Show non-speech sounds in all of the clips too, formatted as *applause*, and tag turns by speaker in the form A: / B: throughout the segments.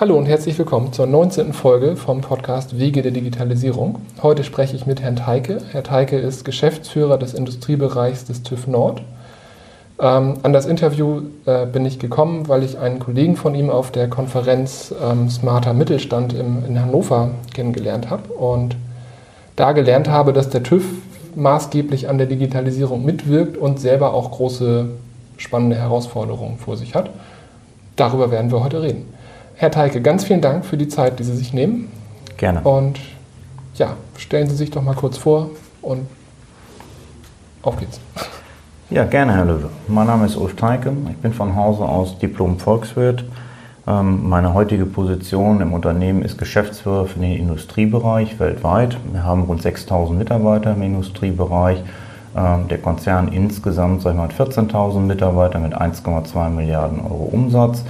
A: Hallo und herzlich willkommen zur 19. Folge vom Podcast Wege der Digitalisierung. Heute spreche ich mit Herrn Teike. Herr Teike ist Geschäftsführer des Industriebereichs des TÜV Nord. Ähm, an das Interview äh, bin ich gekommen, weil ich einen Kollegen von ihm auf der Konferenz ähm, Smarter Mittelstand im, in Hannover kennengelernt habe und da gelernt habe, dass der TÜV maßgeblich an der Digitalisierung mitwirkt und selber auch große spannende Herausforderungen vor sich hat. Darüber werden wir heute reden. Herr Teike, ganz vielen Dank für die Zeit, die Sie sich nehmen.
B: Gerne.
A: Und ja, stellen Sie sich doch mal kurz vor und auf geht's.
B: Ja, gerne, Herr Löwe. Mein Name ist Ulf Teike. Ich bin von Hause aus Diplom-Volkswirt. Ähm, meine heutige Position im Unternehmen ist Geschäftsführer für den Industriebereich weltweit. Wir haben rund 6000 Mitarbeiter im Industriebereich. Ähm, der Konzern insgesamt sag ich mal, 14.000 Mitarbeiter mit 1,2 Milliarden Euro Umsatz.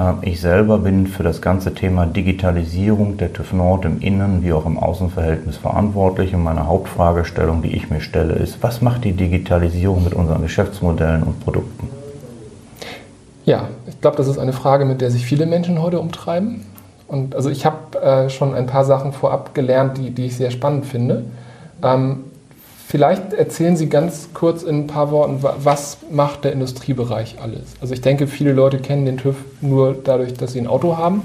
B: Ähm, ich selber bin für das ganze Thema Digitalisierung der TÜV Nord im Innen- wie auch im Außenverhältnis verantwortlich. Und meine Hauptfragestellung, die ich mir stelle, ist, was macht die Digitalisierung mit unseren Geschäftsmodellen und Produkten?
A: Ja, ich glaube, das ist eine Frage, mit der sich viele Menschen heute umtreiben. Und also ich habe äh, schon ein paar Sachen vorab gelernt, die, die ich sehr spannend finde. Ähm, Vielleicht erzählen Sie ganz kurz in ein paar Worten, was macht der Industriebereich alles? Also ich denke, viele Leute kennen den TÜV nur dadurch, dass sie ein Auto haben.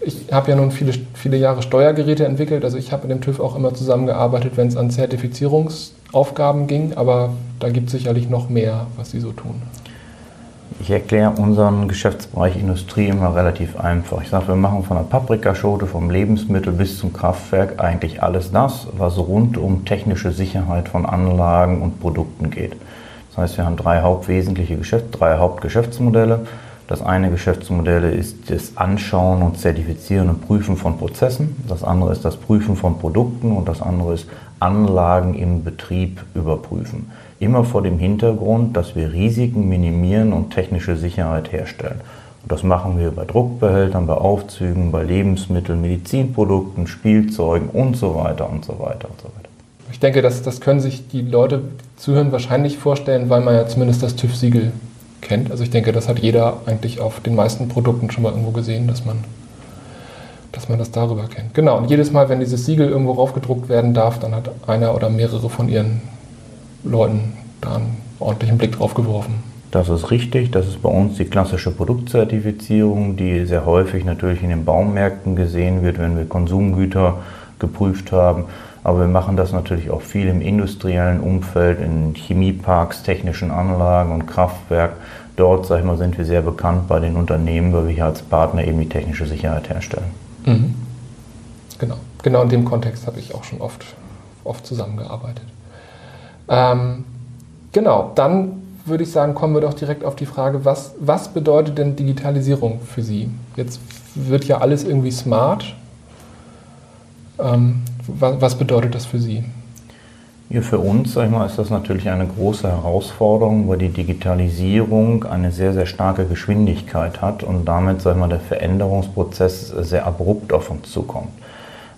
A: Ich habe ja nun viele, viele Jahre Steuergeräte entwickelt, also ich habe mit dem TÜV auch immer zusammengearbeitet, wenn es an Zertifizierungsaufgaben ging, aber da gibt es sicherlich noch mehr, was Sie so tun.
B: Ich erkläre unseren Geschäftsbereich Industrie immer relativ einfach. Ich sage, wir machen von der Paprikaschote, vom Lebensmittel bis zum Kraftwerk eigentlich alles das, was rund um technische Sicherheit von Anlagen und Produkten geht. Das heißt, wir haben drei hauptwesentliche Geschäfte, drei Hauptgeschäftsmodelle. Das eine Geschäftsmodell ist das Anschauen und Zertifizieren und Prüfen von Prozessen. Das andere ist das Prüfen von Produkten und das andere ist Anlagen im Betrieb überprüfen. Immer vor dem Hintergrund, dass wir Risiken minimieren und technische Sicherheit herstellen. Und das machen wir bei Druckbehältern, bei Aufzügen, bei Lebensmitteln, Medizinprodukten, Spielzeugen und so weiter und so weiter und so weiter.
A: Ich denke, das, das können sich die Leute, zuhören, wahrscheinlich vorstellen, weil man ja zumindest das TÜV-Siegel kennt. Also ich denke, das hat jeder eigentlich auf den meisten Produkten schon mal irgendwo gesehen, dass man, dass man das darüber kennt. Genau, und jedes Mal, wenn dieses Siegel irgendwo raufgedruckt werden darf, dann hat einer oder mehrere von ihren Leuten da einen ordentlichen Blick drauf geworfen.
B: Das ist richtig. Das ist bei uns die klassische Produktzertifizierung, die sehr häufig natürlich in den Baumärkten gesehen wird, wenn wir Konsumgüter geprüft haben. Aber wir machen das natürlich auch viel im industriellen Umfeld, in Chemieparks, technischen Anlagen und Kraftwerk. Dort, sag ich mal, sind wir sehr bekannt bei den Unternehmen, weil wir hier als Partner eben die technische Sicherheit herstellen. Mhm.
A: Genau. Genau in dem Kontext habe ich auch schon oft, oft zusammengearbeitet. Ähm, genau, dann würde ich sagen, kommen wir doch direkt auf die Frage, was, was bedeutet denn Digitalisierung für Sie? Jetzt wird ja alles irgendwie smart. Ähm, was, was, bedeutet das für Sie?
B: Ja, für uns sag ich mal, ist das natürlich eine große Herausforderung, weil die Digitalisierung eine sehr, sehr starke Geschwindigkeit hat und damit sag ich mal, der Veränderungsprozess sehr abrupt auf uns zukommt.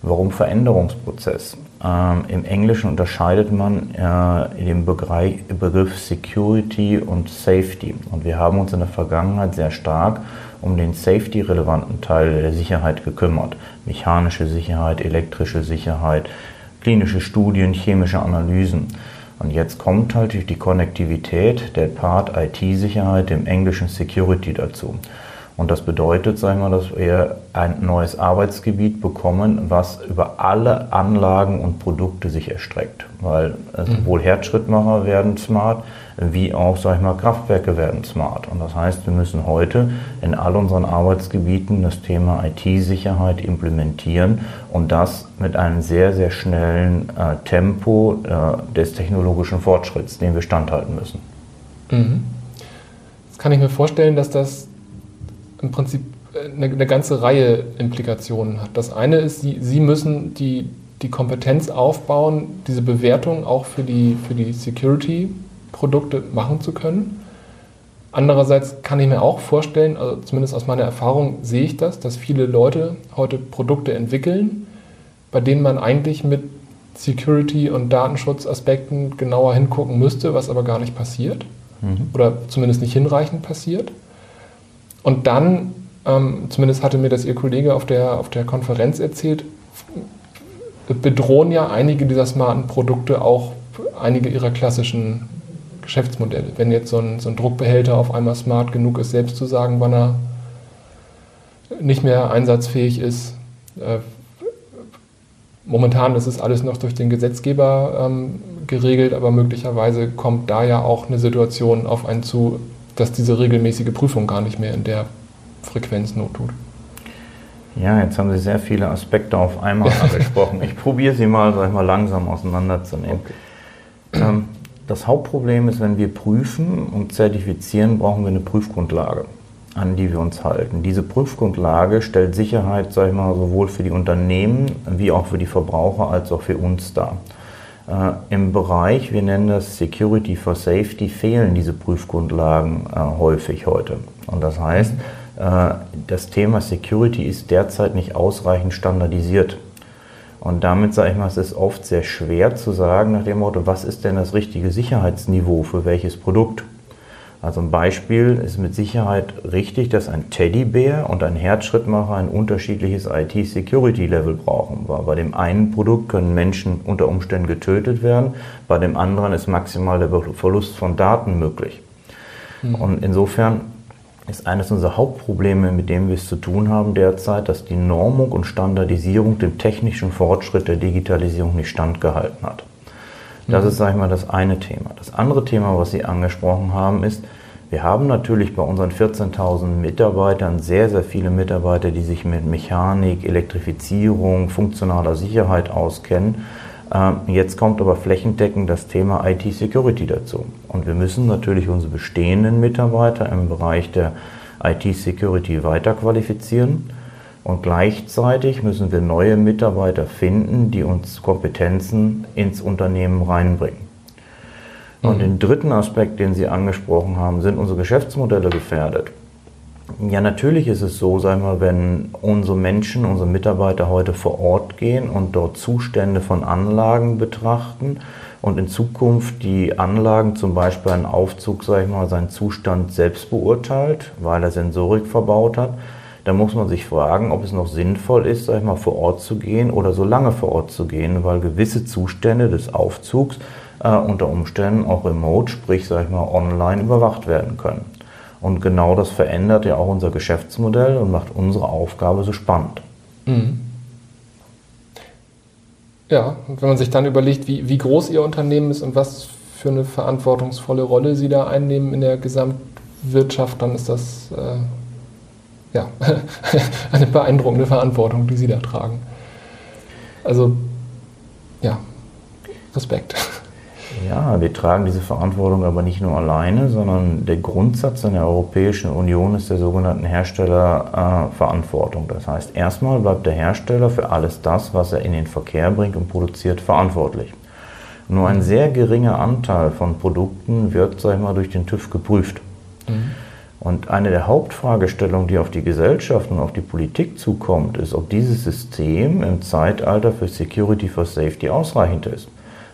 B: Warum Veränderungsprozess? Ähm, Im Englischen unterscheidet man äh, in dem Begriff Security und Safety. Und wir haben uns in der Vergangenheit sehr stark um den Safety-relevanten Teil der Sicherheit gekümmert. Mechanische Sicherheit, elektrische Sicherheit, klinische Studien, chemische Analysen. Und jetzt kommt halt durch die Konnektivität der Part IT-Sicherheit, dem englischen Security dazu. Und das bedeutet, sagen wir, dass wir ein neues Arbeitsgebiet bekommen, was über alle Anlagen und Produkte sich erstreckt. Weil äh, mhm. sowohl Herzschrittmacher werden smart, wie auch, sag ich mal, Kraftwerke werden smart. Und das heißt, wir müssen heute in all unseren Arbeitsgebieten das Thema IT-Sicherheit implementieren und das mit einem sehr, sehr schnellen äh, Tempo äh, des technologischen Fortschritts, dem wir standhalten müssen.
A: Mhm. Jetzt kann ich mir vorstellen, dass das im Prinzip eine, eine, ganze Reihe Implikationen hat. Das eine ist, Sie, Sie müssen die, die Kompetenz aufbauen, diese Bewertung auch für die, für die Security-Produkte machen zu können. Andererseits kann ich mir auch vorstellen, also zumindest aus meiner Erfahrung sehe ich das, dass viele Leute heute Produkte entwickeln, bei denen man eigentlich mit Security- und Datenschutzaspekten genauer hingucken müsste, was aber gar nicht passiert mhm. oder zumindest nicht hinreichend passiert. Und dann ähm, zumindest hatte mir das Ihr Kollege auf der, auf der Konferenz erzählt, bedrohen ja einige dieser smarten Produkte auch einige ihrer klassischen Geschäftsmodelle. Wenn jetzt so ein, so ein Druckbehälter auf einmal smart genug ist, selbst zu sagen, wann er nicht mehr einsatzfähig ist. Äh, momentan ist es alles noch durch den Gesetzgeber ähm, geregelt, aber möglicherweise kommt da ja auch eine Situation auf einen zu, dass diese regelmäßige Prüfung gar nicht mehr in der Frequenz not tut.
B: Ja, jetzt haben Sie sehr viele Aspekte auf einmal *laughs* angesprochen. Ich probiere sie mal, sag ich mal, langsam auseinanderzunehmen. Okay. Ähm, das Hauptproblem ist, wenn wir prüfen und zertifizieren, brauchen wir eine Prüfgrundlage, an die wir uns halten. Diese Prüfgrundlage stellt Sicherheit, sag ich mal, sowohl für die Unternehmen wie auch für die Verbraucher als auch für uns dar. Äh, Im Bereich, wir nennen das Security for Safety, fehlen diese Prüfgrundlagen äh, häufig heute. Und das heißt, äh, das Thema Security ist derzeit nicht ausreichend standardisiert. Und damit sage ich mal, es ist oft sehr schwer zu sagen nach dem Motto, was ist denn das richtige Sicherheitsniveau für welches Produkt? Also ein Beispiel ist mit Sicherheit richtig, dass ein Teddybär und ein Herzschrittmacher ein unterschiedliches IT-Security-Level brauchen. Weil bei dem einen Produkt können Menschen unter Umständen getötet werden, bei dem anderen ist maximal der Verlust von Daten möglich. Mhm. Und insofern ist eines unserer Hauptprobleme, mit dem wir es zu tun haben derzeit, dass die Normung und Standardisierung dem technischen Fortschritt der Digitalisierung nicht standgehalten hat. Das mhm. ist, sage ich mal, das eine Thema. Das andere Thema, was Sie angesprochen haben, ist, wir haben natürlich bei unseren 14.000 Mitarbeitern sehr, sehr viele Mitarbeiter, die sich mit Mechanik, Elektrifizierung, funktionaler Sicherheit auskennen. Ähm, jetzt kommt aber flächendeckend das Thema IT-Security dazu. Und wir müssen natürlich unsere bestehenden Mitarbeiter im Bereich der IT-Security weiterqualifizieren. Und gleichzeitig müssen wir neue Mitarbeiter finden, die uns Kompetenzen ins Unternehmen reinbringen. Und mhm. den dritten Aspekt, den Sie angesprochen haben, sind unsere Geschäftsmodelle gefährdet. Ja, natürlich ist es so, sagen wir, wenn unsere Menschen, unsere Mitarbeiter heute vor Ort gehen und dort Zustände von Anlagen betrachten und in Zukunft die Anlagen, zum Beispiel ein Aufzug, sag ich mal, seinen Zustand selbst beurteilt, weil er Sensorik verbaut hat, dann muss man sich fragen, ob es noch sinnvoll ist, sag ich mal, vor Ort zu gehen oder so lange vor Ort zu gehen, weil gewisse Zustände des Aufzugs äh, unter Umständen auch remote, sprich, sag ich mal, online überwacht werden können. Und genau das verändert ja auch unser Geschäftsmodell und macht unsere Aufgabe so spannend. Mhm.
A: Ja, wenn man sich dann überlegt, wie, wie groß Ihr Unternehmen ist und was für eine verantwortungsvolle Rolle Sie da einnehmen in der Gesamtwirtschaft, dann ist das äh, ja, *laughs* eine beeindruckende Verantwortung, die Sie da tragen. Also, ja, Respekt.
B: Ja, wir tragen diese Verantwortung aber nicht nur alleine, sondern der Grundsatz in der Europäischen Union ist der sogenannten Herstellerverantwortung. das heißt, erstmal bleibt der Hersteller für alles das, was er in den Verkehr bringt und produziert, verantwortlich. Nur ein sehr geringer Anteil von Produkten wird, sag ich mal, durch den TÜV geprüft. Mhm. Und eine der Hauptfragestellungen, die auf die Gesellschaft und auf die Politik zukommt, ist, ob dieses System im Zeitalter für Security for Safety ausreichend ist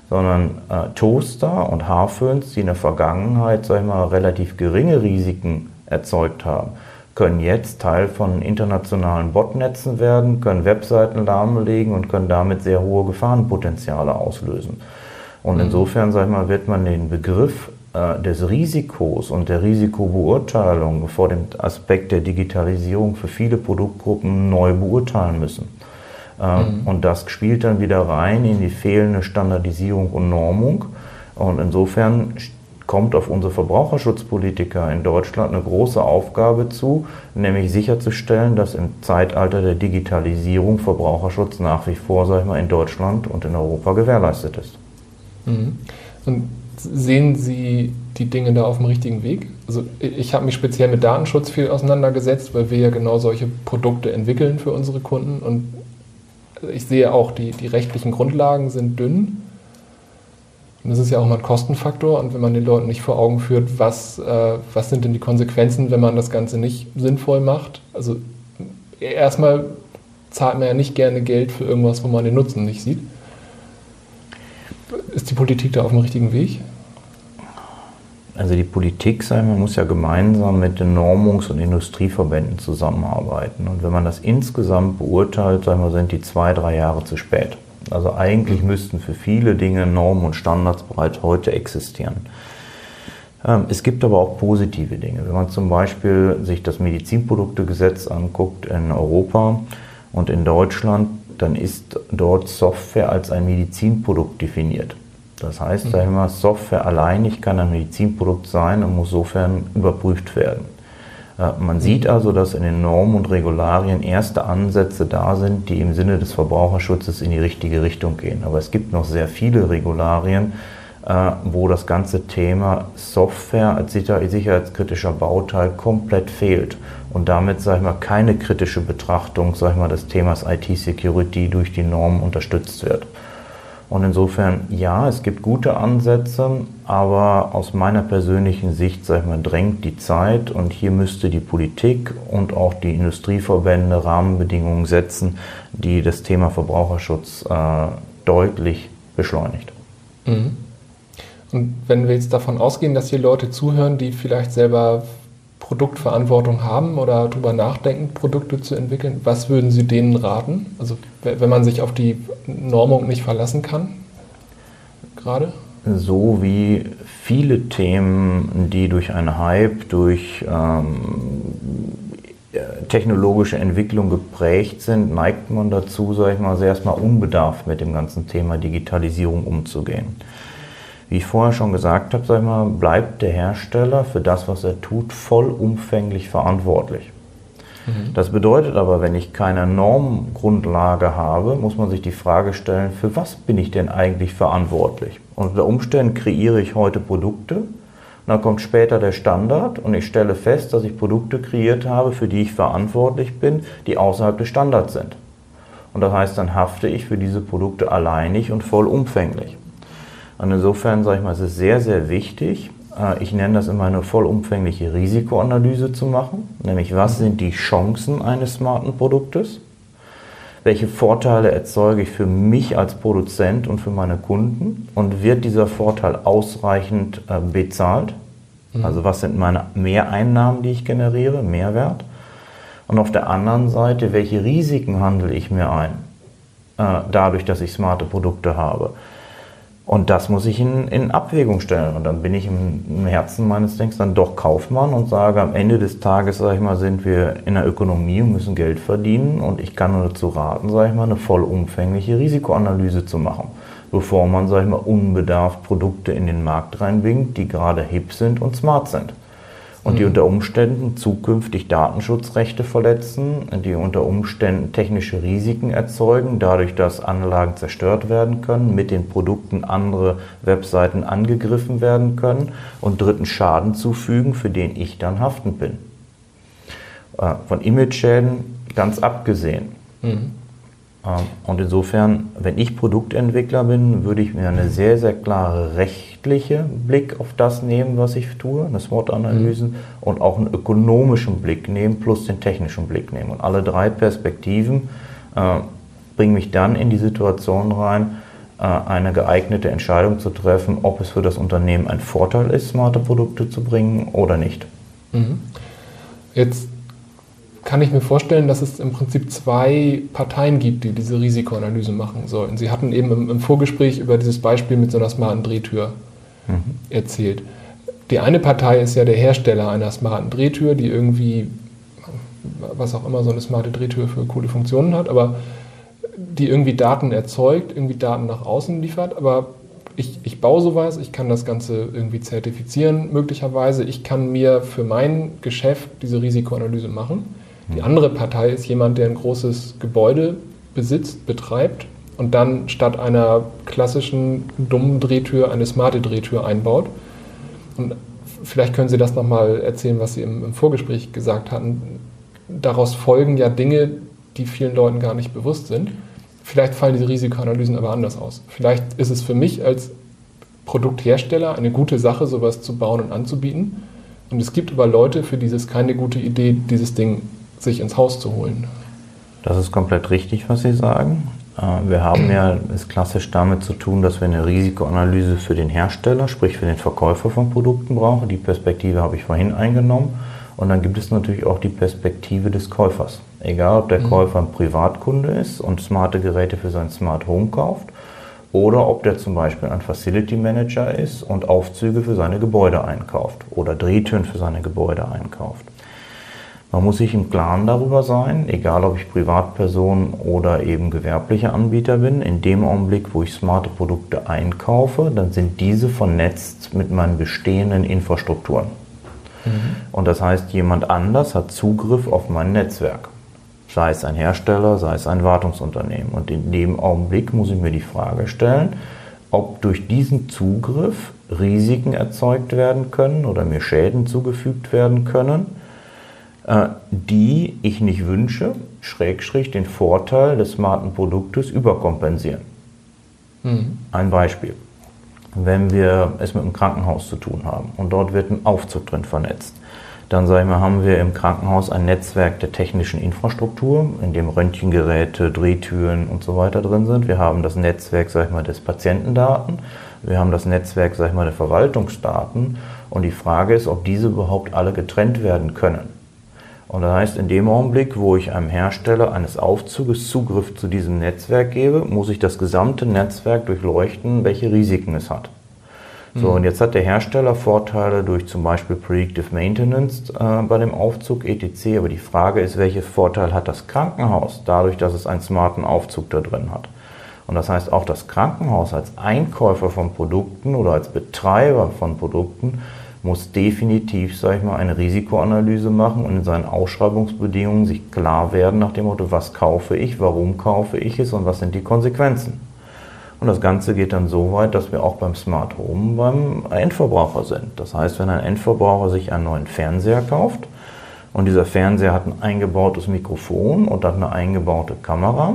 B: sondern äh, Toaster und Haarföhns, die in der Vergangenheit, sag ich mal, relativ geringe Risiken erzeugt haben, können jetzt Teil von internationalen Botnetzen werden, können Webseiten lahmlegen und können damit sehr hohe Gefahrenpotenziale auslösen. Und mhm. insofern, sag ich mal, wird man den Begriff äh, des Risikos und der Risikobeurteilung vor dem Aspekt der Digitalisierung für viele Produktgruppen neu beurteilen müssen. Ähm, mhm. Und das spielt dann wieder rein in die fehlende Standardisierung und Normung. Und insofern kommt auf unsere Verbraucherschutzpolitiker in Deutschland eine große Aufgabe zu, nämlich sicherzustellen, dass im Zeitalter der Digitalisierung Verbraucherschutz nach wie vor, sag ich mal, in Deutschland und in Europa gewährleistet ist.
A: Mhm. Und sehen Sie die Dinge da auf dem richtigen Weg? Also ich habe mich speziell mit Datenschutz viel auseinandergesetzt, weil wir ja genau solche Produkte entwickeln für unsere Kunden und ich sehe auch, die, die rechtlichen Grundlagen sind dünn. Und das ist ja auch mal ein Kostenfaktor. Und wenn man den Leuten nicht vor Augen führt, was, äh, was sind denn die Konsequenzen, wenn man das Ganze nicht sinnvoll macht? Also erstmal zahlt man ja nicht gerne Geld für irgendwas, wo man den Nutzen nicht sieht. Ist die Politik da auf dem richtigen Weg?
B: Also die Politik, sagen wir, muss ja gemeinsam mit den Normungs- und Industrieverbänden zusammenarbeiten. Und wenn man das insgesamt beurteilt, sagen wir, sind die zwei, drei Jahre zu spät. Also eigentlich müssten für viele Dinge Normen und Standards bereits heute existieren. Ähm, es gibt aber auch positive Dinge. Wenn man zum Beispiel sich das Medizinproduktegesetz anguckt in Europa und in Deutschland, dann ist dort Software als ein Medizinprodukt definiert. Das heißt, mhm. sagen wir, Software alleinig kann ein Medizinprodukt sein und muss sofern überprüft werden. Äh, man mhm. sieht also, dass in den Normen und Regularien erste Ansätze da sind, die im Sinne des Verbraucherschutzes in die richtige Richtung gehen. Aber es gibt noch sehr viele Regularien, wo das ganze Thema Software als sicherheitskritischer Bauteil komplett fehlt und damit, sag ich mal, keine kritische Betrachtung, sag ich mal, des Themas IT-Security durch die Normen unterstützt wird. Und insofern, ja, es gibt gute Ansätze, aber aus meiner persönlichen Sicht, sag ich mal, drängt die Zeit und hier müsste die Politik und auch die Industrieverbände Rahmenbedingungen setzen, die das Thema Verbraucherschutz äh, deutlich beschleunigt. Mhm.
A: Und wenn wir jetzt davon ausgehen, dass hier Leute zuhören, die vielleicht selber Produktverantwortung haben oder darüber nachdenken, Produkte zu entwickeln, was würden Sie denen raten? Also wenn man sich auf die Normung nicht verlassen kann, gerade?
B: So wie viele Themen, die durch einen Hype, durch ähm, technologische Entwicklung geprägt sind, neigt man dazu, sage ich mal, erstmal unbedarft mit dem ganzen Thema Digitalisierung umzugehen. Wie ich vorher schon gesagt habe, sag ich mal, bleibt der Hersteller für das, was er tut, vollumfänglich verantwortlich. Mhm. Das bedeutet aber, wenn ich keine Normgrundlage habe, muss man sich die Frage stellen, für was bin ich denn eigentlich verantwortlich? Und unter Umständen kreiere ich heute Produkte, dann kommt später der Standard und ich stelle fest, dass ich Produkte kreiert habe, für die ich verantwortlich bin, die außerhalb des Standards sind. Und das heißt, dann hafte ich für diese Produkte alleinig und vollumfänglich. Und insofern sage ich mal, es ist sehr, sehr wichtig, äh, ich nenne das immer eine vollumfängliche Risikoanalyse zu machen, nämlich was sind die Chancen eines smarten Produktes, welche Vorteile erzeuge ich für mich als Produzent und für meine Kunden und wird dieser Vorteil ausreichend äh, bezahlt? Mhm. Also was sind meine Mehreinnahmen, die ich generiere, Mehrwert? Und auf der anderen Seite, welche Risiken handle ich mir ein, äh, dadurch, dass ich smarte Produkte habe? Und das muss ich in, in Abwägung stellen. Und dann bin ich im, im, Herzen meines Denkens dann doch Kaufmann und sage, am Ende des Tages, sage ich mal, sind wir in der Ökonomie und müssen Geld verdienen. Und ich kann nur dazu raten, sage ich mal, eine vollumfängliche Risikoanalyse zu machen, bevor man, sage ich mal, unbedarft Produkte in den Markt reinbringt, die gerade hip sind und smart sind und die mhm. unter Umständen zukünftig Datenschutzrechte verletzen, die unter Umständen technische Risiken erzeugen, dadurch, dass Anlagen zerstört werden können, mit den Produkten andere Webseiten angegriffen werden können und dritten Schaden zufügen, für den ich dann haftend bin. Äh, von Image-Schäden ganz abgesehen. Mhm. Ähm, und insofern, wenn ich Produktentwickler bin, würde ich mir eine sehr, sehr klare rechtliche Blick auf das nehmen, was ich tue, eine SWOT-Analyse, mhm. und auch einen ökonomischen Blick nehmen, plus den technischen Blick nehmen. Und alle drei Perspektiven äh, bringen mich dann in die Situation rein, äh, eine geeignete Entscheidung zu treffen, ob es für das Unternehmen ein Vorteil ist, smarte Produkte zu bringen oder nicht.
A: Mhm. Jetzt kann ich mir vorstellen, dass es im Prinzip zwei Parteien gibt, die diese Risikoanalyse machen sollen. Sie hatten eben im, im Vorgespräch über dieses Beispiel mit so einer smarten Drehtür mhm. erzählt. Die eine Partei ist ja der Hersteller einer smarten Drehtür, die irgendwie, was auch immer so eine smarte Drehtür für coole Funktionen hat, aber die irgendwie Daten erzeugt, irgendwie Daten nach außen liefert, aber ich, ich baue sowas, ich kann das Ganze irgendwie zertifizieren möglicherweise, ich kann mir für mein Geschäft diese Risikoanalyse machen. Die andere Partei ist jemand, der ein großes Gebäude besitzt, betreibt und dann statt einer klassischen dummen Drehtür eine smarte Drehtür einbaut. Und vielleicht können Sie das nochmal erzählen, was Sie im, im Vorgespräch gesagt hatten. Daraus folgen ja Dinge, die vielen Leuten gar nicht bewusst sind. Vielleicht fallen diese Risikoanalysen aber anders aus. Vielleicht ist es für mich als Produkthersteller eine gute Sache, sowas zu bauen und anzubieten. Und es gibt aber Leute, für die es keine gute Idee, dieses Ding sich ins Haus zu holen.
B: Das ist komplett richtig, was Sie sagen. Äh, wir haben ja es klassisch damit zu tun, dass wir eine Risikoanalyse für den Hersteller, sprich für den Verkäufer von Produkten brauchen. Die Perspektive habe ich vorhin eingenommen. Und dann gibt es natürlich auch die Perspektive des Käufers. Egal, ob der mhm. Käufer ein Privatkunde ist und smarte Geräte für sein Smart Home kauft oder ob der zum Beispiel ein Facility Manager ist und Aufzüge für seine Gebäude einkauft oder Drehtüren für seine Gebäude einkauft. Man muss sich im Klaren darüber sein, egal ob ich Privatperson oder eben gewerblicher Anbieter bin, in dem Augenblick, wo ich smarte Produkte einkaufe, dann sind diese vernetzt mit meinen bestehenden Infrastrukturen. Mhm. Und das heißt, jemand anders hat Zugriff auf mein Netzwerk. Sei es ein Hersteller, sei es ein Wartungsunternehmen. Und in dem Augenblick muss ich mir die Frage stellen, ob durch diesen Zugriff Risiken erzeugt werden können oder mir Schäden zugefügt werden können, die ich nicht wünsche, Schrägstrich den Vorteil des smarten Produktes überkompensieren. Mhm. Ein Beispiel. Wenn wir es mit einem Krankenhaus zu tun haben und dort wird ein Aufzug drin vernetzt, dann sage ich mal, haben wir im Krankenhaus ein Netzwerk der technischen Infrastruktur, in dem Röntgengeräte, Drehtüren und so weiter drin sind. Wir haben das Netzwerk, sag ich mal, des Patientendaten. Wir haben das Netzwerk, sag ich mal, der Verwaltungsdaten. Und die Frage ist, ob diese überhaupt alle getrennt werden können. Und das heißt, in dem Augenblick, wo ich einem Hersteller eines Aufzuges Zugriff zu diesem Netzwerk gebe, muss ich das gesamte Netzwerk durchleuchten, welche Risiken es hat. So, mhm. und jetzt hat der Hersteller Vorteile durch zum Beispiel Predictive Maintenance äh, bei dem Aufzug etc. Aber die Frage ist, welche Vorteil hat das Krankenhaus dadurch, dass es einen smarten Aufzug da drin hat? Und das heißt, auch das Krankenhaus als Einkäufer von Produkten oder als Betreiber von Produkten muss definitiv, sage ich mal, eine Risikoanalyse machen und in seinen Ausschreibungsbedingungen sich klar werden nach dem Motto, was kaufe ich, warum kaufe ich es und was sind die Konsequenzen. Und das Ganze geht dann so weit, dass wir auch beim Smart Home beim Endverbraucher sind. Das heißt, wenn ein Endverbraucher sich einen neuen Fernseher kauft und dieser Fernseher hat ein eingebautes Mikrofon und hat eine eingebaute Kamera,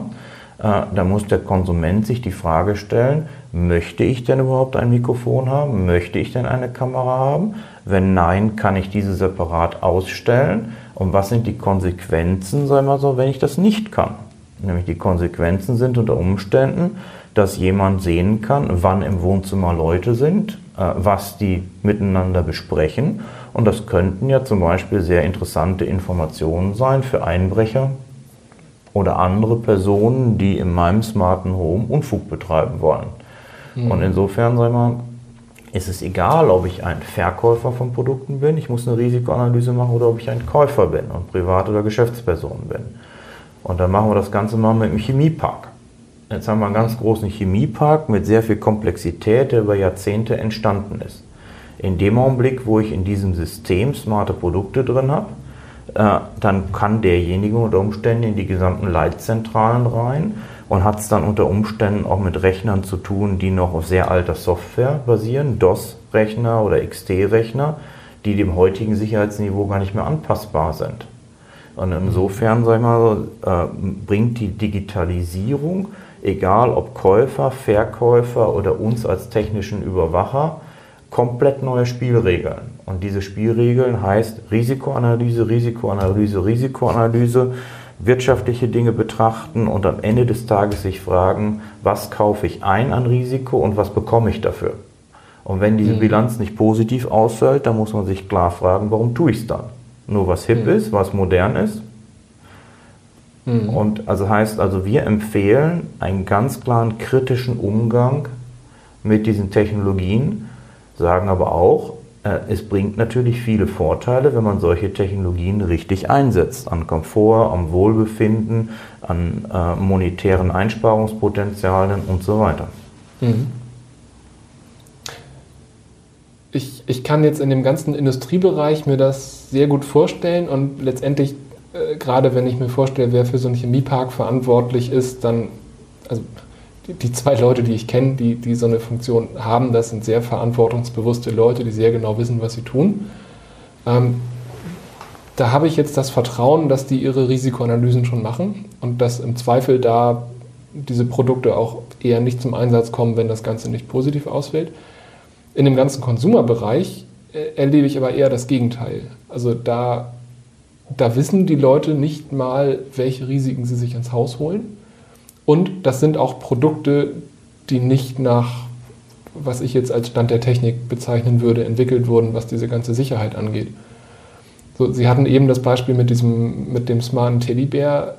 B: äh, da muss der Konsument sich die Frage stellen, möchte ich denn überhaupt ein Mikrofon haben? Möchte ich denn eine Kamera haben? Wenn nein, kann ich diese separat ausstellen? Und was sind die Konsequenzen, sagen wir so, wenn ich das nicht kann? Nämlich die Konsequenzen sind unter Umständen, dass jemand sehen kann, wann im Wohnzimmer Leute sind, äh, was die miteinander besprechen. Und das könnten ja zum Beispiel sehr interessante Informationen sein für Einbrecher, oder andere Personen, die in meinem smarten Home Unfug betreiben wollen. Mhm. Und insofern, sag mal, ist es egal, ob ich ein Verkäufer von Produkten bin, ich muss eine Risikoanalyse machen, oder ob ich ein Käufer bin und Privat- oder Geschäftsperson bin. Und dann machen wir das Ganze mal mit einem Chemiepark. Jetzt haben wir einen ganz großen Chemiepark mit sehr viel Komplexität, der über Jahrzehnte entstanden ist. In dem Augenblick, wo ich in diesem System smarte Produkte drin habe, äh, dann kann derjenige unter Umständen in die gesamten Leitzentralen rein und hat es dann unter Umständen auch mit Rechnern zu tun, die noch auf sehr alter Software basieren, DOS-Rechner oder XT-Rechner, die dem heutigen Sicherheitsniveau gar nicht mehr anpassbar sind. Und insofern, sag ich mal, äh, bringt die Digitalisierung, egal ob Käufer, Verkäufer oder uns als technischen Überwacher, komplett neue Spielregeln. Und diese Spielregeln heißt Risikoanalyse, Risikoanalyse, Risikoanalyse, wirtschaftliche Dinge betrachten und am Ende des Tages sich fragen, was kaufe ich ein an Risiko und was bekomme ich dafür. Und wenn diese mhm. Bilanz nicht positiv ausfällt, dann muss man sich klar fragen, warum tue ich es dann? Nur was hip mhm. ist, was modern ist. Mhm. Und also heißt also, wir empfehlen einen ganz klaren kritischen Umgang mit diesen Technologien, sagen aber auch, es bringt natürlich viele Vorteile, wenn man solche Technologien richtig einsetzt. An Komfort, am Wohlbefinden, an äh, monetären Einsparungspotenzialen und so weiter. Mhm.
A: Ich, ich kann jetzt in dem ganzen Industriebereich mir das sehr gut vorstellen und letztendlich, äh, gerade wenn ich mir vorstelle, wer für so einen Chemiepark verantwortlich ist, dann, also die zwei Leute, die ich kenne, die, die so eine Funktion haben, das sind sehr verantwortungsbewusste Leute, die sehr genau wissen, was sie tun. Ähm, da habe ich jetzt das Vertrauen, dass die ihre Risikoanalysen schon machen und dass im Zweifel da diese Produkte auch eher nicht zum Einsatz kommen, wenn das Ganze nicht positiv ausfällt. In dem ganzen Konsumerbereich äh, erlebe ich aber eher das Gegenteil. Also da, da wissen die Leute nicht mal, welche Risiken sie sich ins Haus holen Und das sind auch Produkte, die nicht nach, was ich jetzt als Stand der Technik bezeichnen würde, entwickelt wurden, was diese ganze Sicherheit angeht. So, Sie hatten eben das Beispiel mit, diesem, mit dem smarten Teddybär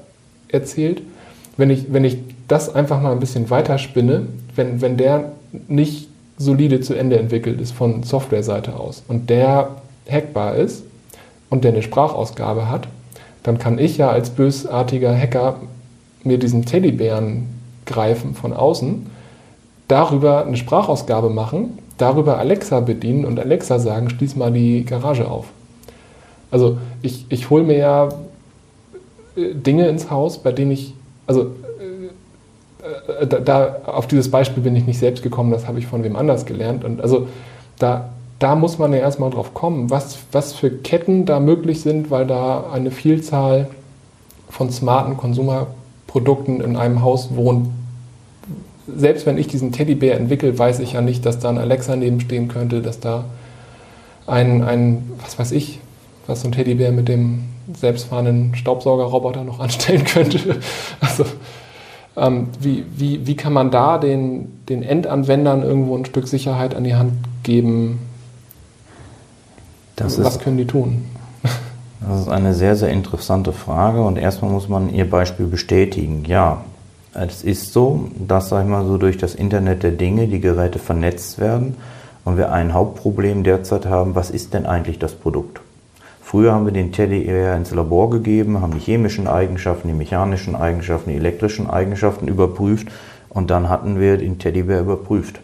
A: erzählt. Wenn ich, wenn ich das einfach mal ein bisschen weiterspinne, wenn, wenn der nicht solide zu Ende entwickelt ist von Softwareseite aus und der hackbar ist und der eine Sprachausgabe hat, dann kann ich ja als bösartiger Hacker mir diesen Teddybären greifen von außen, darüber eine Sprachausgabe machen, darüber Alexa bedienen und Alexa sagen, schließ mal die Garage auf. Also ich, ich hole mir ja äh, Dinge ins Haus, bei denen ich, also äh, äh, da, da, auf dieses Beispiel bin ich nicht selbst gekommen, das habe ich von wem anders gelernt. Und also da, da muss man ja erstmal drauf kommen, was, was für Ketten da möglich sind, weil da eine Vielzahl von smarten Konsumerprodukten in einem Haus wohnt. Selbst wenn ich diesen Teddybär entwickle, weiß ich ja nicht, dass da ein Alexa nebenstehen könnte, dass da ein, ein was weiß ich, was so ein Teddybär mit dem selbstfahrenden Staubsaugerroboter noch *laughs* anstellen könnte. Also ähm, wie, wie, wie kann man da den, den Endanwendern irgendwo ein Stück Sicherheit an die Hand geben?
B: Das
A: was ist, können die tun?
B: Das ist eine sehr, sehr interessante Frage und erstmal muss man Ihr Beispiel bestätigen. Ja, es ist so, dass, sag ich mal, so durch das Internet der Dinge die Geräte vernetzt werden und wir ein Hauptproblem derzeit haben, was ist denn eigentlich das Produkt? Früher haben wir den Teddy eher ins Labor gegeben, haben die chemischen Eigenschaften, die mechanischen Eigenschaften, die elektrischen Eigenschaften überprüft und dann hatten wir den Teddybär überprüft.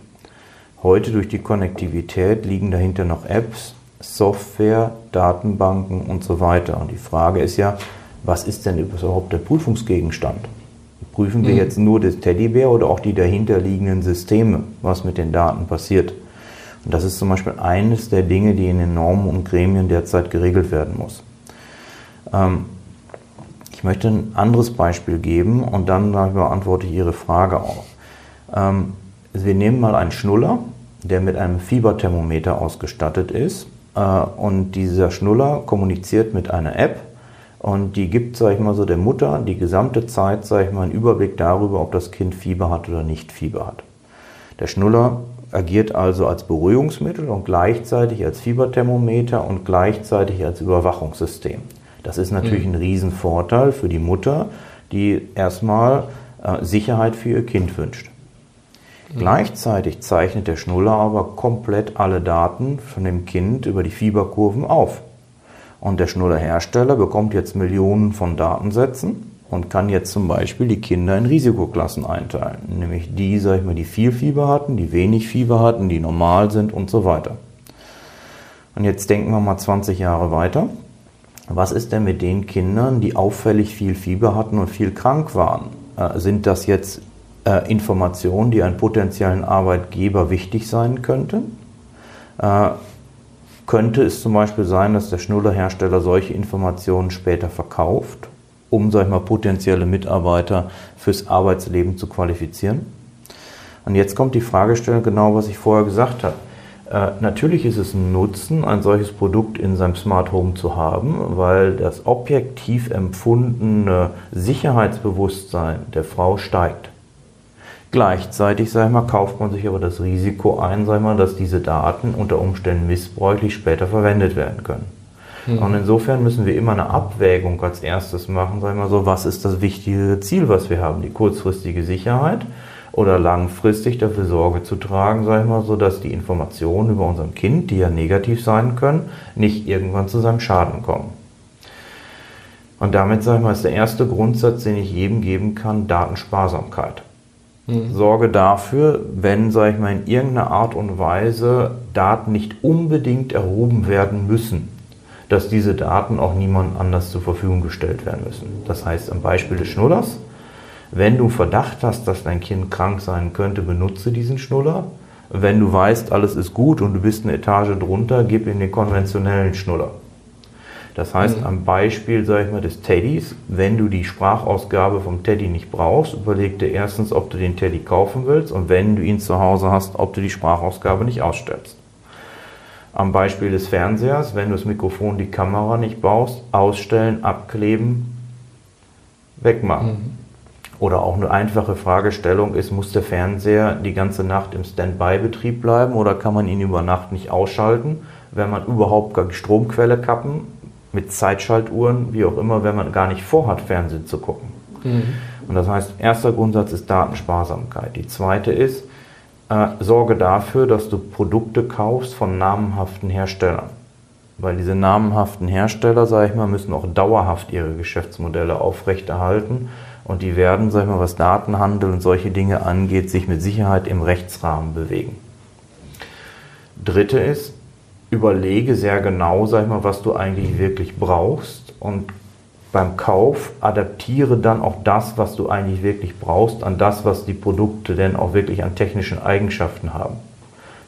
B: Heute durch die Konnektivität liegen dahinter noch Apps, Software, Datenbanken und so weiter. Und die Frage ist ja, was ist denn überhaupt der Prüfungsgegenstand? Prüfen wir mhm. jetzt nur das Teddybär oder auch die dahinterliegenden Systeme, was mit den Daten passiert? Und das ist zum Beispiel eines der Dinge, die in den Normen und Gremien derzeit geregelt werden muss. Ähm, ich möchte ein anderes Beispiel geben und dann beantworte ich Ihre Frage auch. Ähm, wir nehmen mal einen Schnuller, der mit einem Fieberthermometer ausgestattet ist. Äh, und dieser Schnuller kommuniziert mit einer App und die gibt, sage ich mal so, der Mutter die gesamte Zeit, sage ich mal, einen Überblick darüber, ob das Kind Fieber hat oder nicht Fieber hat. Der Schnuller agiert also als Beruhigungsmittel und gleichzeitig als Fieberthermometer und gleichzeitig als Überwachungssystem. Das ist natürlich mhm. ein Riesenvorteil für die Mutter, die erstmal äh, Sicherheit für ihr Kind wünscht. Gleichzeitig zeichnet der Schnuller aber komplett alle Daten von dem Kind über die Fieberkurven auf. Und der Schnullerhersteller bekommt jetzt Millionen von Datensätzen und kann jetzt zum Beispiel die Kinder in Risikoklassen einteilen. Nämlich die, sag ich mal, die viel Fieber hatten, die wenig Fieber hatten, die normal sind und so weiter. Und jetzt denken wir mal 20 Jahre weiter. Was ist denn mit den Kindern, die auffällig viel Fieber hatten und viel krank waren? Äh, sind das jetzt äh, Informationen, die einem potenziellen Arbeitgeber wichtig sein könnten? Äh, könnte es zum Beispiel sein, dass der Schnullerhersteller solche Informationen später verkauft um, sag ich mal, potenzielle Mitarbeiter fürs Arbeitsleben zu qualifizieren. Und jetzt kommt die Fragestellung genau, was ich vorher gesagt habe. Äh, natürlich ist es ein Nutzen, ein solches Produkt in seinem Smart Home zu haben, weil das objektiv empfundene Sicherheitsbewusstsein der Frau steigt. Gleichzeitig, sag ich mal, kauft man sich aber das Risiko ein, sag ich mal, dass diese Daten unter Umständen missbräuchlich später verwendet werden können. Mhm. Und insofern müssen wir immer eine Abwägung als erstes machen, sagen wir so, was ist das wichtige Ziel, was wir haben? Die kurzfristige Sicherheit oder langfristig dafür Sorge zu tragen, sage ich mal so, dass die Informationen über unser Kind, die ja negativ sein können, nicht irgendwann zu seinem Schaden kommen. Und damit, sage ich mal, ist der erste Grundsatz, den ich jedem geben kann, Datensparsamkeit. Mhm. Sorge dafür, wenn, sage ich mal, in irgendeiner Art und Weise Daten nicht unbedingt erhoben werden müssen, dass diese Daten auch niemand anders zur Verfügung gestellt werden müssen. Das heißt, am Beispiel des Schnullers, wenn du Verdacht hast, dass dein Kind krank sein könnte, benutze diesen Schnuller. Wenn du weißt, alles ist gut und du bist eine Etage drunter, gib ihm den konventionellen Schnuller. Das heißt, mhm. am Beispiel, sag ich mal, des Teddys, wenn du die Sprachausgabe vom Teddy nicht brauchst, überleg dir erstens, ob du den Teddy kaufen willst und wenn du ihn zu Hause hast, ob du die Sprachausgabe nicht ausstellst. Am Beispiel des Fernsehers, wenn du das Mikrofon, die Kamera nicht baust, ausstellen, abkleben, wegmachen. Mhm. Oder auch eine einfache Fragestellung ist, muss der Fernseher die ganze Nacht im Standby-Betrieb bleiben oder kann man ihn über Nacht nicht ausschalten, wenn man überhaupt gar die Stromquelle kappen, mit Zeitschaltuhren, wie auch immer, wenn man gar nicht vorhat, Fernsehen zu gucken. Mhm. Und das heißt, erster Grundsatz ist Datensparsamkeit. Die zweite ist, äh, sorge dafür, dass du Produkte kaufst von namenhaften Herstellern. Weil diese namenhaften Hersteller, sage ich mal, müssen auch dauerhaft ihre Geschäftsmodelle aufrechterhalten und die werden, sag ich mal, was Datenhandel und solche Dinge angeht, sich mit Sicherheit im Rechtsrahmen bewegen. Dritte ist, überlege sehr genau, sag ich mal, was du eigentlich wirklich brauchst und beim Kauf adaptiere dann auch das, was du eigentlich wirklich brauchst, an das, was die Produkte denn auch wirklich an technischen Eigenschaften haben.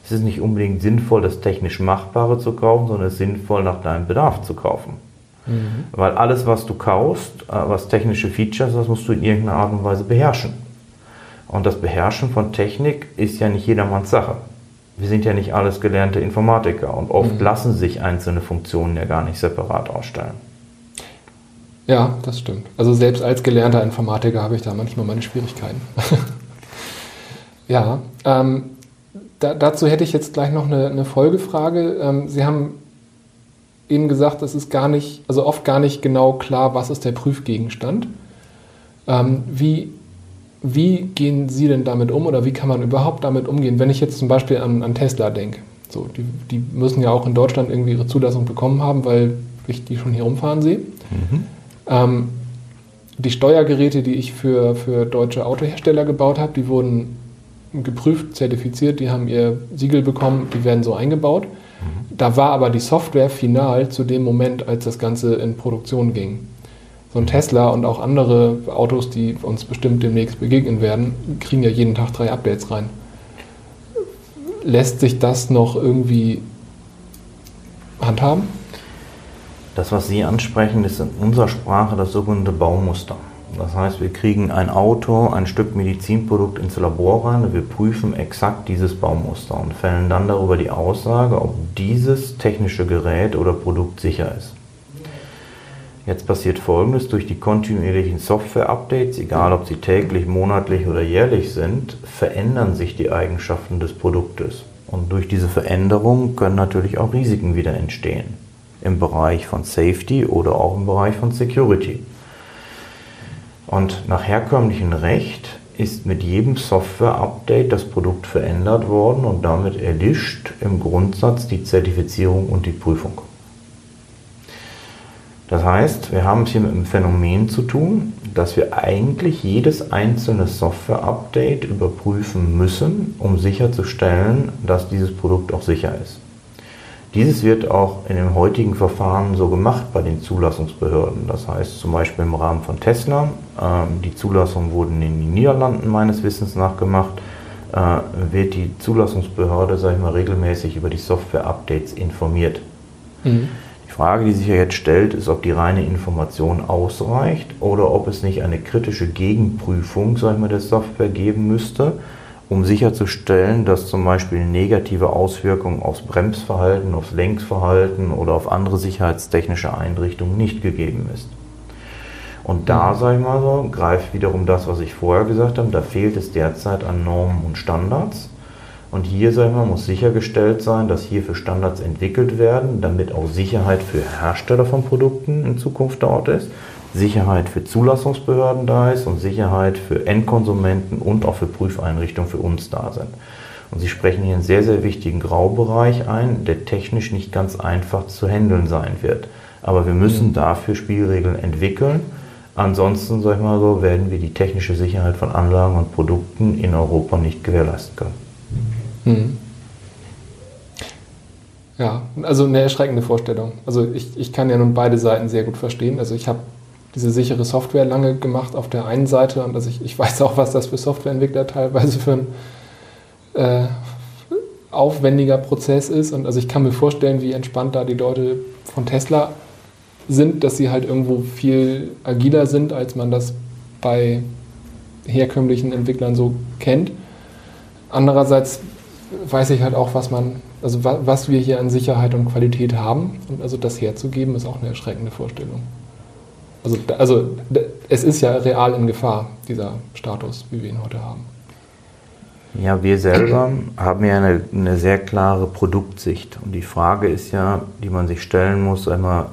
B: Es ist nicht unbedingt sinnvoll, das technisch Machbare zu kaufen, sondern es ist sinnvoll, nach deinem Bedarf zu kaufen. Mhm. Weil alles, was du kaufst, äh, was technische Features, das musst du in irgendeiner Art und Weise beherrschen. Und das Beherrschen von Technik ist ja nicht jedermanns Sache. Wir sind ja nicht alles gelernte Informatiker und oft mhm. lassen sich einzelne Funktionen ja gar nicht separat ausstellen.
A: Ja, das stimmt. Also selbst als gelernter Informatiker habe ich da manchmal meine Schwierigkeiten. *laughs* ja, ähm, da, dazu hätte ich jetzt gleich noch eine, eine Folgefrage. Ähm, Sie haben eben gesagt, es ist gar nicht, also oft gar nicht genau klar, was ist der Prüfgegenstand. Ähm, wie, wie gehen Sie denn damit um oder wie kann man überhaupt damit umgehen, wenn ich jetzt zum Beispiel an, an Tesla denke? So, die, die, müssen ja auch in Deutschland irgendwie ihre Zulassung bekommen haben, weil ich die schon hier rumfahren sehe. Mhm. Ähm, die Steuergeräte, die ich für, für deutsche Autohersteller gebaut habe, die wurden geprüft, zertifiziert, die haben ihr Siegel bekommen, die werden so eingebaut. Mhm. Da war aber die Software final zu dem Moment, als das Ganze in Produktion ging. So ein Tesla und auch andere Autos, die uns bestimmt demnächst begegnen werden, kriegen ja jeden Tag drei Updates rein. Lässt sich das noch irgendwie handhaben?
B: Das, was Sie ansprechen, ist in unserer Sprache das sogenannte Baumuster. Das heißt, wir kriegen ein Auto, ein Stück Medizinprodukt ins Labor rein und wir prüfen exakt dieses Baumuster und fällen dann darüber die Aussage, ob dieses technische Gerät oder Produkt sicher ist. Jetzt passiert Folgendes, durch die kontinuierlichen Software-Updates, egal ob sie täglich, monatlich oder jährlich sind, verändern sich die Eigenschaften des Produktes. Und durch diese Veränderungen können natürlich auch Risiken wieder entstehen. Im Bereich von Safety oder auch im Bereich von Security. Und nach herkömmlichem Recht ist mit jedem Software-Update das Produkt verändert worden und damit erlischt im Grundsatz die Zertifizierung und die Prüfung. Das heißt, wir haben es hier mit einem Phänomen zu tun, dass wir eigentlich jedes einzelne Software-Update überprüfen müssen, um sicherzustellen, dass dieses Produkt auch sicher ist. Dieses wird auch in dem heutigen Verfahren so gemacht bei den Zulassungsbehörden. Das heißt zum Beispiel im Rahmen von Tesla. Ähm, die Zulassungen wurden in den Niederlanden meines Wissens nach gemacht. Äh, wird die Zulassungsbehörde, sage ich mal, regelmäßig über die Software-Updates informiert. Mhm. Die Frage, die sich ja jetzt stellt, ist, ob die reine Information ausreicht oder ob es nicht eine kritische Gegenprüfung, sage ich mal, der Software geben müsste um sicherzustellen, dass zum Beispiel negative Auswirkungen aufs Bremsverhalten, aufs Lenkverhalten oder auf andere sicherheitstechnische Einrichtungen nicht gegeben ist. Und da, mhm. sage ich mal so, greift wiederum das, was ich vorher gesagt habe, da fehlt es derzeit an Normen und Standards. Und hier, sage ich mal, muss sichergestellt sein, dass hierfür Standards entwickelt werden, damit auch Sicherheit für Hersteller von Produkten in Zukunft dort ist Sicherheit für Zulassungsbehörden da ist und Sicherheit für Endkonsumenten und auch für Prüfeinrichtungen für uns da sind. Und Sie sprechen hier einen sehr, sehr wichtigen Graubereich ein, der technisch nicht ganz einfach zu handeln sein wird. Aber wir müssen dafür Spielregeln entwickeln. Ansonsten, sag ich mal so, werden wir die technische Sicherheit von Anlagen und Produkten in Europa nicht gewährleisten können. Mhm.
A: Ja, also eine erschreckende Vorstellung. Also ich, ich kann ja nun beide Seiten sehr gut verstehen. Also ich habe diese sichere Software lange gemacht auf der einen Seite und also ich, ich weiß auch, was das für Softwareentwickler teilweise für ein äh, aufwendiger Prozess ist. Und also ich kann mir vorstellen, wie entspannt da die Leute von Tesla sind, dass sie halt irgendwo viel agiler sind, als man das bei herkömmlichen Entwicklern so kennt. Andererseits weiß ich halt auch, was man, also was wir hier an Sicherheit und Qualität haben. Und also das herzugeben, ist auch eine erschreckende Vorstellung. Also, also es ist ja real in Gefahr, dieser Status, wie wir ihn heute haben.
B: Ja, wir selber haben ja eine, eine, sehr klare Produktsicht. Und die Frage ist ja, die man sich stellen muss, einmal,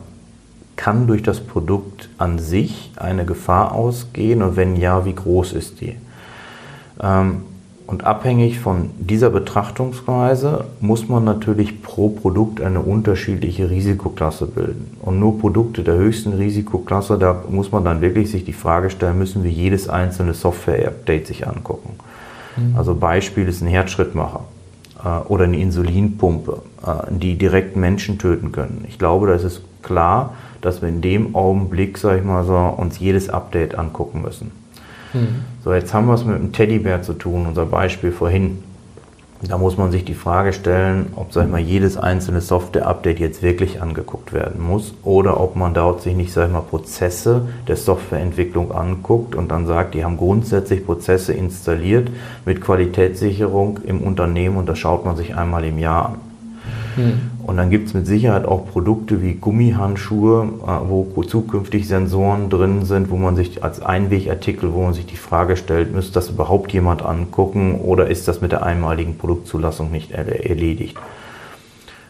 B: kann durch das Produkt an sich eine Gefahr ausgehen und wenn ja, wie groß ist die? Ähm, und abhängig von dieser Betrachtungsweise muss man natürlich pro Produkt eine unterschiedliche Risikoklasse bilden. Und nur Produkte der höchsten Risikoklasse, da muss man dann wirklich sich die Frage stellen, müssen wir jedes einzelne Software-Update sich angucken. Mhm. Also Beispiel ist ein Herzschrittmacher äh, oder eine Insulinpumpe, äh, die direkt Menschen töten können. Ich glaube, da ist es klar, dass wir in dem Augenblick, sag ich mal so, uns jedes Update angucken müssen. So, jetzt haben wir es mit einem Teddybär zu tun, unser Beispiel vorhin. Da muss man sich die Frage stellen, ob sag ich mal, jedes einzelne Software-Update jetzt wirklich angeguckt werden muss oder ob man dort sich nicht sag ich mal, Prozesse der Softwareentwicklung anguckt und dann sagt, die haben grundsätzlich Prozesse installiert mit Qualitätssicherung im Unternehmen und das schaut man sich einmal im Jahr an. Mhm. Und dann gibt es mit Sicherheit auch Produkte wie Gummihandschuhe, äh, wo zukünftig Sensoren drin sind, wo man sich als Einwegartikel, wo man sich die Frage stellt, müsste das überhaupt jemand angucken oder ist das mit der einmaligen Produktzulassung nicht erledigt?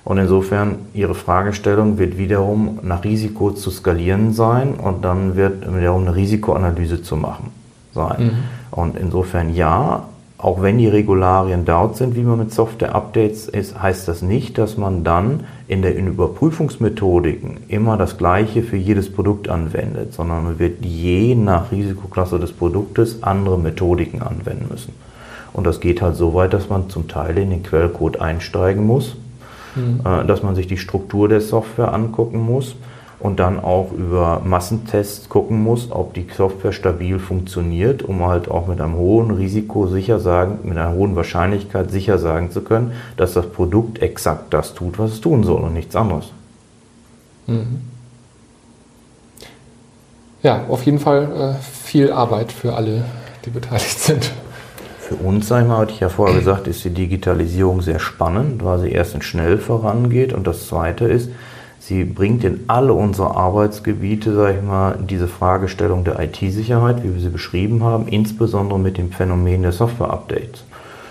B: Und insofern, Ihre Fragestellung wird wiederum nach Risiko zu skalieren sein und dann wird wiederum eine Risikoanalyse zu machen sein. Mhm. Und insofern ja, auch wenn die Regularien dort sind, wie man mit Software-Updates ist, heißt das nicht, dass man dann in den Überprüfungsmethodiken immer das Gleiche für jedes Produkt anwendet, sondern man wird je nach Risikoklasse des Produktes andere Methodiken anwenden müssen. Und das geht halt so weit, dass man zum Teil in den Quellcode einsteigen muss, mhm. Äh, dass man sich die Struktur der Software angucken muss und dann auch über Massentests gucken muss, ob die Software stabil funktioniert, um halt auch mit einem hohen Risiko sicher sagen, mit einer hohen Wahrscheinlichkeit sicher sagen zu können, dass das Produkt exakt das tut, was es tun soll und nichts anderes. Mhm.
A: Ja, auf jeden Fall äh, viel Arbeit für alle, die beteiligt sind.
B: Für uns, sag ich mal, hatte ich ja vorher gesagt, ist die Digitalisierung sehr spannend, weil sie erstens schnell vorangeht und das zweite ist, Sie bringt in alle unsere Arbeitsgebiete, sage ich mal, diese Fragestellung der IT-Sicherheit, wie wir sie beschrieben haben, insbesondere mit dem Phänomen der Software-Updates.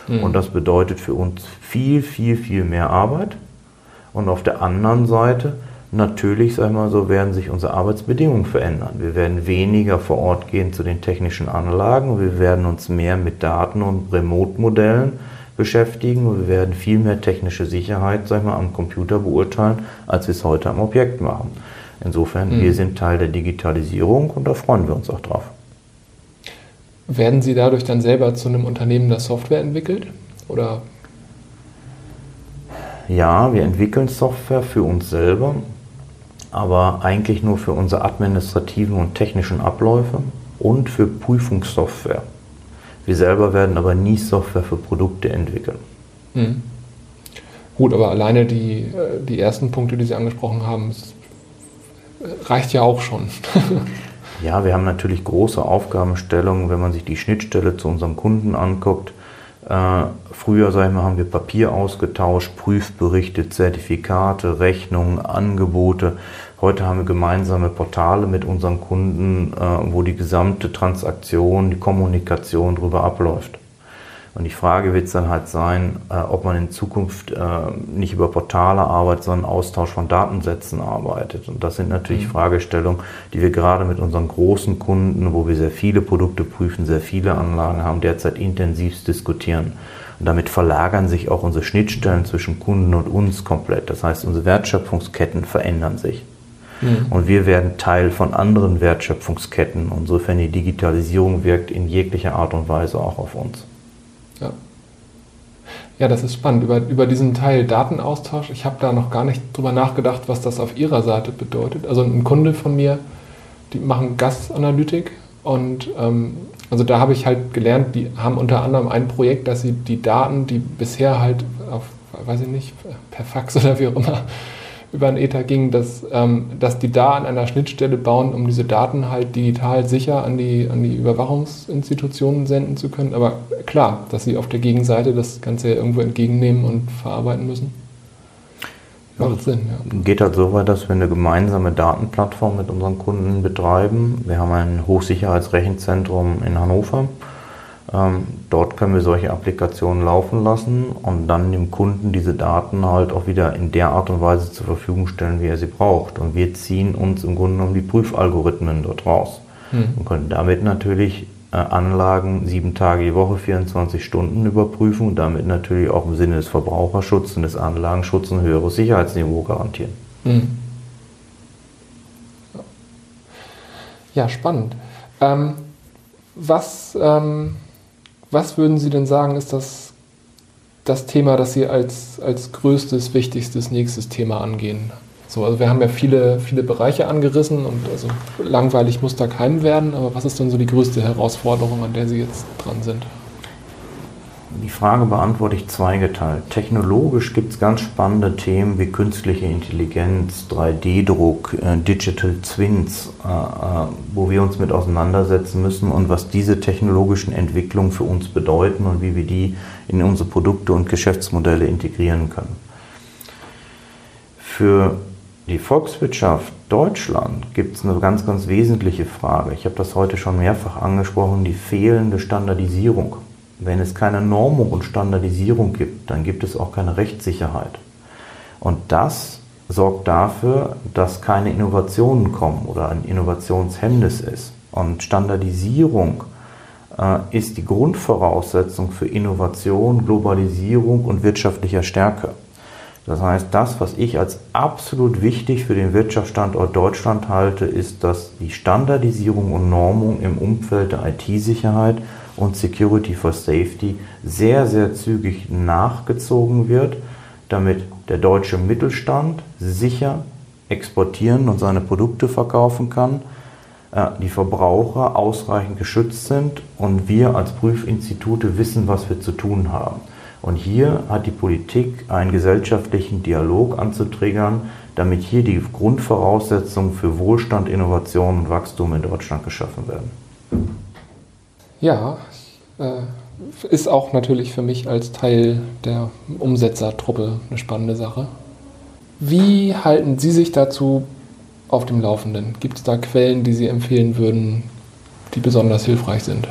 B: Mhm. Und das bedeutet für uns viel, viel, viel mehr Arbeit. Und auf der anderen Seite, natürlich, sag ich mal so, werden sich unsere Arbeitsbedingungen verändern. Wir werden weniger vor Ort gehen zu den technischen Anlagen wir werden uns mehr mit Daten und Remote-Modellen beschäftigen und wir werden viel mehr technische Sicherheit sag ich mal, am Computer beurteilen, als wir es heute am Objekt machen. Insofern, mhm. wir sind Teil der Digitalisierung und da freuen wir uns auch drauf.
A: Werden Sie dadurch dann selber zu einem Unternehmen, das Software entwickelt? Oder?
B: Ja, wir entwickeln Software für uns selber, aber eigentlich nur für unsere administrativen und technischen Abläufe und für Prüfungssoftware. Wir selber werden aber nie Software für Produkte entwickeln. Mhm.
A: Gut, aber alleine die, äh, die ersten Punkte, die Sie angesprochen haben, reicht ja auch schon. *laughs*
B: ja, wir haben natürlich große Aufgabenstellungen, wenn man sich die Schnittstelle zu unserem Kunden anguckt. Äh, früher, sagen wir, haben wir Papier ausgetauscht, Prüfberichte, Zertifikate, Rechnungen, Angebote. Heute haben wir gemeinsame Portale mit unseren Kunden, äh, wo die gesamte Transaktion, die Kommunikation darüber abläuft. Und die Frage wird dann halt sein, äh, ob man in Zukunft äh, nicht über Portale arbeitet, sondern Austausch von Datensätzen arbeitet. Und das sind natürlich mhm. Fragestellungen, die wir gerade mit unseren großen Kunden, wo wir sehr viele Produkte prüfen, sehr viele Anlagen haben, derzeit intensivst diskutieren. Und damit verlagern sich auch unsere Schnittstellen zwischen Kunden und uns komplett. Das heißt, unsere Wertschöpfungsketten verändern sich. Mhm. Und wir werden Teil von anderen Wertschöpfungsketten. Insofern die Digitalisierung wirkt in jeglicher Art und Weise auch auf uns.
A: Ja. Ja, das ist spannend. Über, über diesen Teil Datenaustausch, ich habe da noch gar nicht drüber nachgedacht, was das auf Ihrer Seite bedeutet. Also ein Kunde von mir, die machen Gasanalytik und ähm, also da habe ich halt gelernt, die haben unter anderem ein Projekt, dass sie die Daten, die bisher halt auf, weiß ich nicht, per Fax oder wie auch immer über einen Ether ging, dass, ähm, dass die da an einer Schnittstelle bauen, um diese Daten halt digital sicher an die, an die Überwachungsinstitutionen senden zu können. Aber klar, dass sie auf der Gegenseite das Ganze ja irgendwo entgegennehmen und verarbeiten müssen.
B: Macht Sinn, ja. Geht halt so weit, dass wir eine gemeinsame Datenplattform mit unseren Kunden betreiben. Wir haben ein Hochsicherheitsrechenzentrum in Hannover. Ähm, dort können wir solche Applikationen laufen lassen und dann dem Kunden diese Daten halt auch wieder in der Art und Weise zur Verfügung stellen, wie er sie braucht. Und wir ziehen uns im Grunde genommen die Prüfalgorithmen dort raus hm. und können damit natürlich äh, Anlagen sieben Tage die Woche, 24 Stunden überprüfen und damit natürlich auch im Sinne des Verbraucherschutzes und des Anlagenschutzes ein höheres Sicherheitsniveau garantieren. Mhm.
A: Ja, spannend. Ähm, was, ähm, was würden Sie denn sagen, ist das, das Thema, das Sie als, als größtes, wichtigstes, nächstes Thema angehen? So, also wir haben ja viele, viele Bereiche angerissen und also langweilig muss da keinem werden, aber was ist denn so die größte Herausforderung, an der Sie jetzt dran sind?
B: Die Frage beantworte ich zweigeteilt. Technologisch gibt es ganz spannende Themen wie künstliche Intelligenz, 3D-Druck, äh, Digital Twins, äh, äh, wo wir uns mit auseinandersetzen müssen und was diese technologischen Entwicklungen für uns bedeuten und wie wir die in unsere Produkte und Geschäftsmodelle integrieren können. Für die Volkswirtschaft Deutschland gibt es eine ganz, ganz wesentliche Frage. Ich habe das heute schon mehrfach angesprochen, die fehlende Standardisierung. Wenn es keine Normung und Standardisierung gibt, dann gibt es auch keine Rechtssicherheit. Und das sorgt dafür, dass keine Innovationen kommen oder ein Innovationshemmnis ist. Und Standardisierung äh, ist die Grundvoraussetzung für Innovation, Globalisierung und wirtschaftlicher Stärke. Das heißt, das, was ich als absolut wichtig für den Wirtschaftsstandort Deutschland halte, ist, dass die Standardisierung und Normung im Umfeld der IT-Sicherheit und Security for Safety sehr, sehr zügig nachgezogen wird, damit der deutsche Mittelstand sicher exportieren und seine Produkte verkaufen kann, äh, die Verbraucher ausreichend geschützt sind und wir als Prüfinstitute wissen, was wir zu tun haben. Und hier hat die Politik einen gesellschaftlichen Dialog anzutriggern, damit hier die Grundvoraussetzungen für Wohlstand, Innovation und Wachstum in Deutschland geschaffen werden.
A: Ja, ist auch natürlich für mich als Teil der Umsetzertruppe eine spannende Sache. Wie halten Sie sich dazu auf dem Laufenden? Gibt es da Quellen, die Sie empfehlen würden, die besonders hilfreich sind?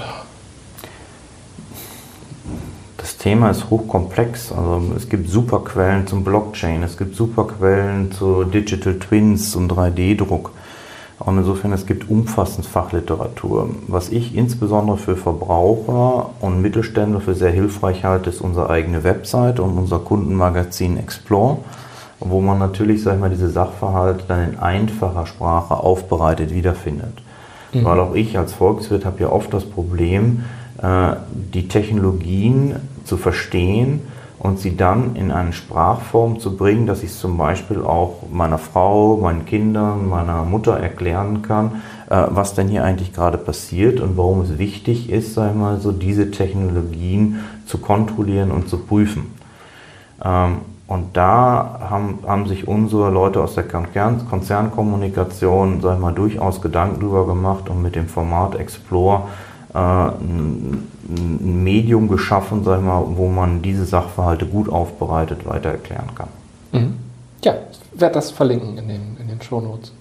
B: Thema ist hochkomplex. Also es gibt super Quellen zum Blockchain, es gibt super Quellen zu Digital Twins und 3D-Druck. Und insofern, es gibt umfassend Fachliteratur. Was ich insbesondere für Verbraucher und Mittelständler für sehr hilfreich halte, ist unsere eigene Website und unser Kundenmagazin Explore, wo man natürlich, sag ich mal, diese Sachverhalte dann in einfacher Sprache aufbereitet wiederfindet. Mhm. Weil auch ich als Volkswirt habe ja oft das Problem, äh, die Technologien zu verstehen und sie dann in eine Sprachform zu bringen, dass ich es zum Beispiel auch meiner Frau, meinen Kindern, meiner Mutter erklären kann, äh, was denn hier eigentlich gerade passiert und warum es wichtig ist, sag ich mal, so diese Technologien zu kontrollieren und zu prüfen. Ähm, und da haben, haben sich unsere Leute aus der Konzernkommunikation, sag ich mal, durchaus Gedanken drüber gemacht und mit dem Format Explore äh, ein Medium geschaffen, sag ich mal, wo man diese Sachverhalte gut aufbereitet weiter erklären kann.
A: Mhm. Ja, ich werde das verlinken in den, in den Shownotes.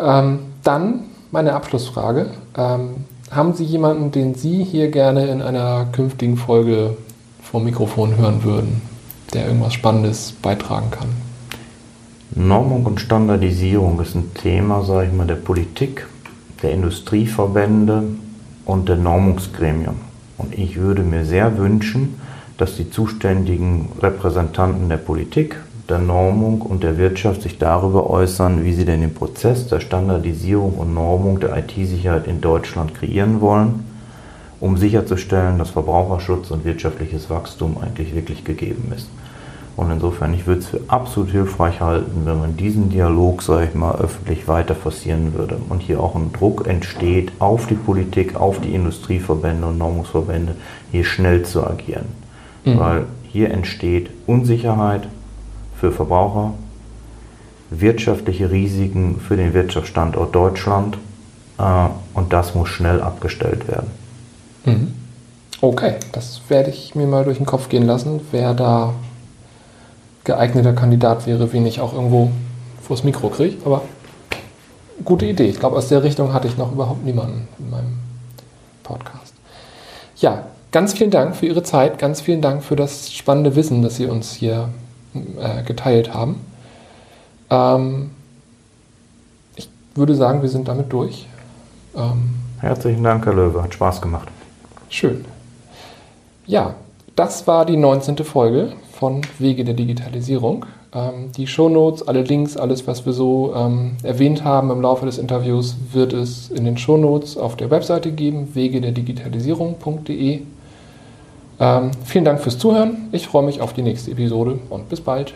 A: Ähm, dann meine Abschlussfrage. Ähm, haben Sie jemanden, den Sie hier gerne in einer künftigen Folge vom Mikrofon hören würden, der irgendwas Spannendes beitragen kann?
B: Normung und Standardisierung ist ein Thema, sage ich mal, der Politik, der Industrieverbände, und der Normungsgremium. Und ich würde mir sehr wünschen, dass die zuständigen Repräsentanten der Politik, der Normung und der Wirtschaft sich darüber äußern, wie sie denn den Prozess der Standardisierung und Normung der IT-Sicherheit in Deutschland kreieren wollen, um sicherzustellen, dass Verbraucherschutz und wirtschaftliches Wachstum eigentlich wirklich gegeben ist. Und insofern, ich würde es für absolut hilfreich halten, wenn man diesen Dialog, sage ich mal, öffentlich weiter forcieren würde und hier auch ein Druck entsteht auf die Politik, auf die Industrieverbände und Normungsverbände, hier schnell zu agieren. Mhm. Weil hier entsteht Unsicherheit für Verbraucher, wirtschaftliche Risiken für den Wirtschaftsstandort Deutschland äh, und das muss schnell abgestellt werden.
A: Mhm. Okay, das werde ich mir mal durch den Kopf gehen lassen, wer da geeigneter Kandidat wäre, wen ich auch irgendwo vors Mikro kriege. Aber gute Idee. Ich glaube, aus der Richtung hatte ich noch überhaupt niemanden in meinem Podcast. Ja, ganz vielen Dank für Ihre Zeit, ganz vielen Dank für das spannende Wissen, das Sie uns hier äh, geteilt haben. Ähm, ich würde sagen, wir sind damit durch.
B: Ähm, Herzlichen Dank, Herr Löwe, hat Spaß gemacht.
A: Schön. Ja, das war die 19. Folge von Wege der Digitalisierung. Ähm, die Shownotes, alle Links, alles, was wir so ähm, erwähnt haben im Laufe des Interviews, wird es in den Shownotes auf der Webseite geben, wegederdigitalisierung.de. Ähm, vielen Dank fürs Zuhören. Ich freue mich auf die nächste Episode und bis bald.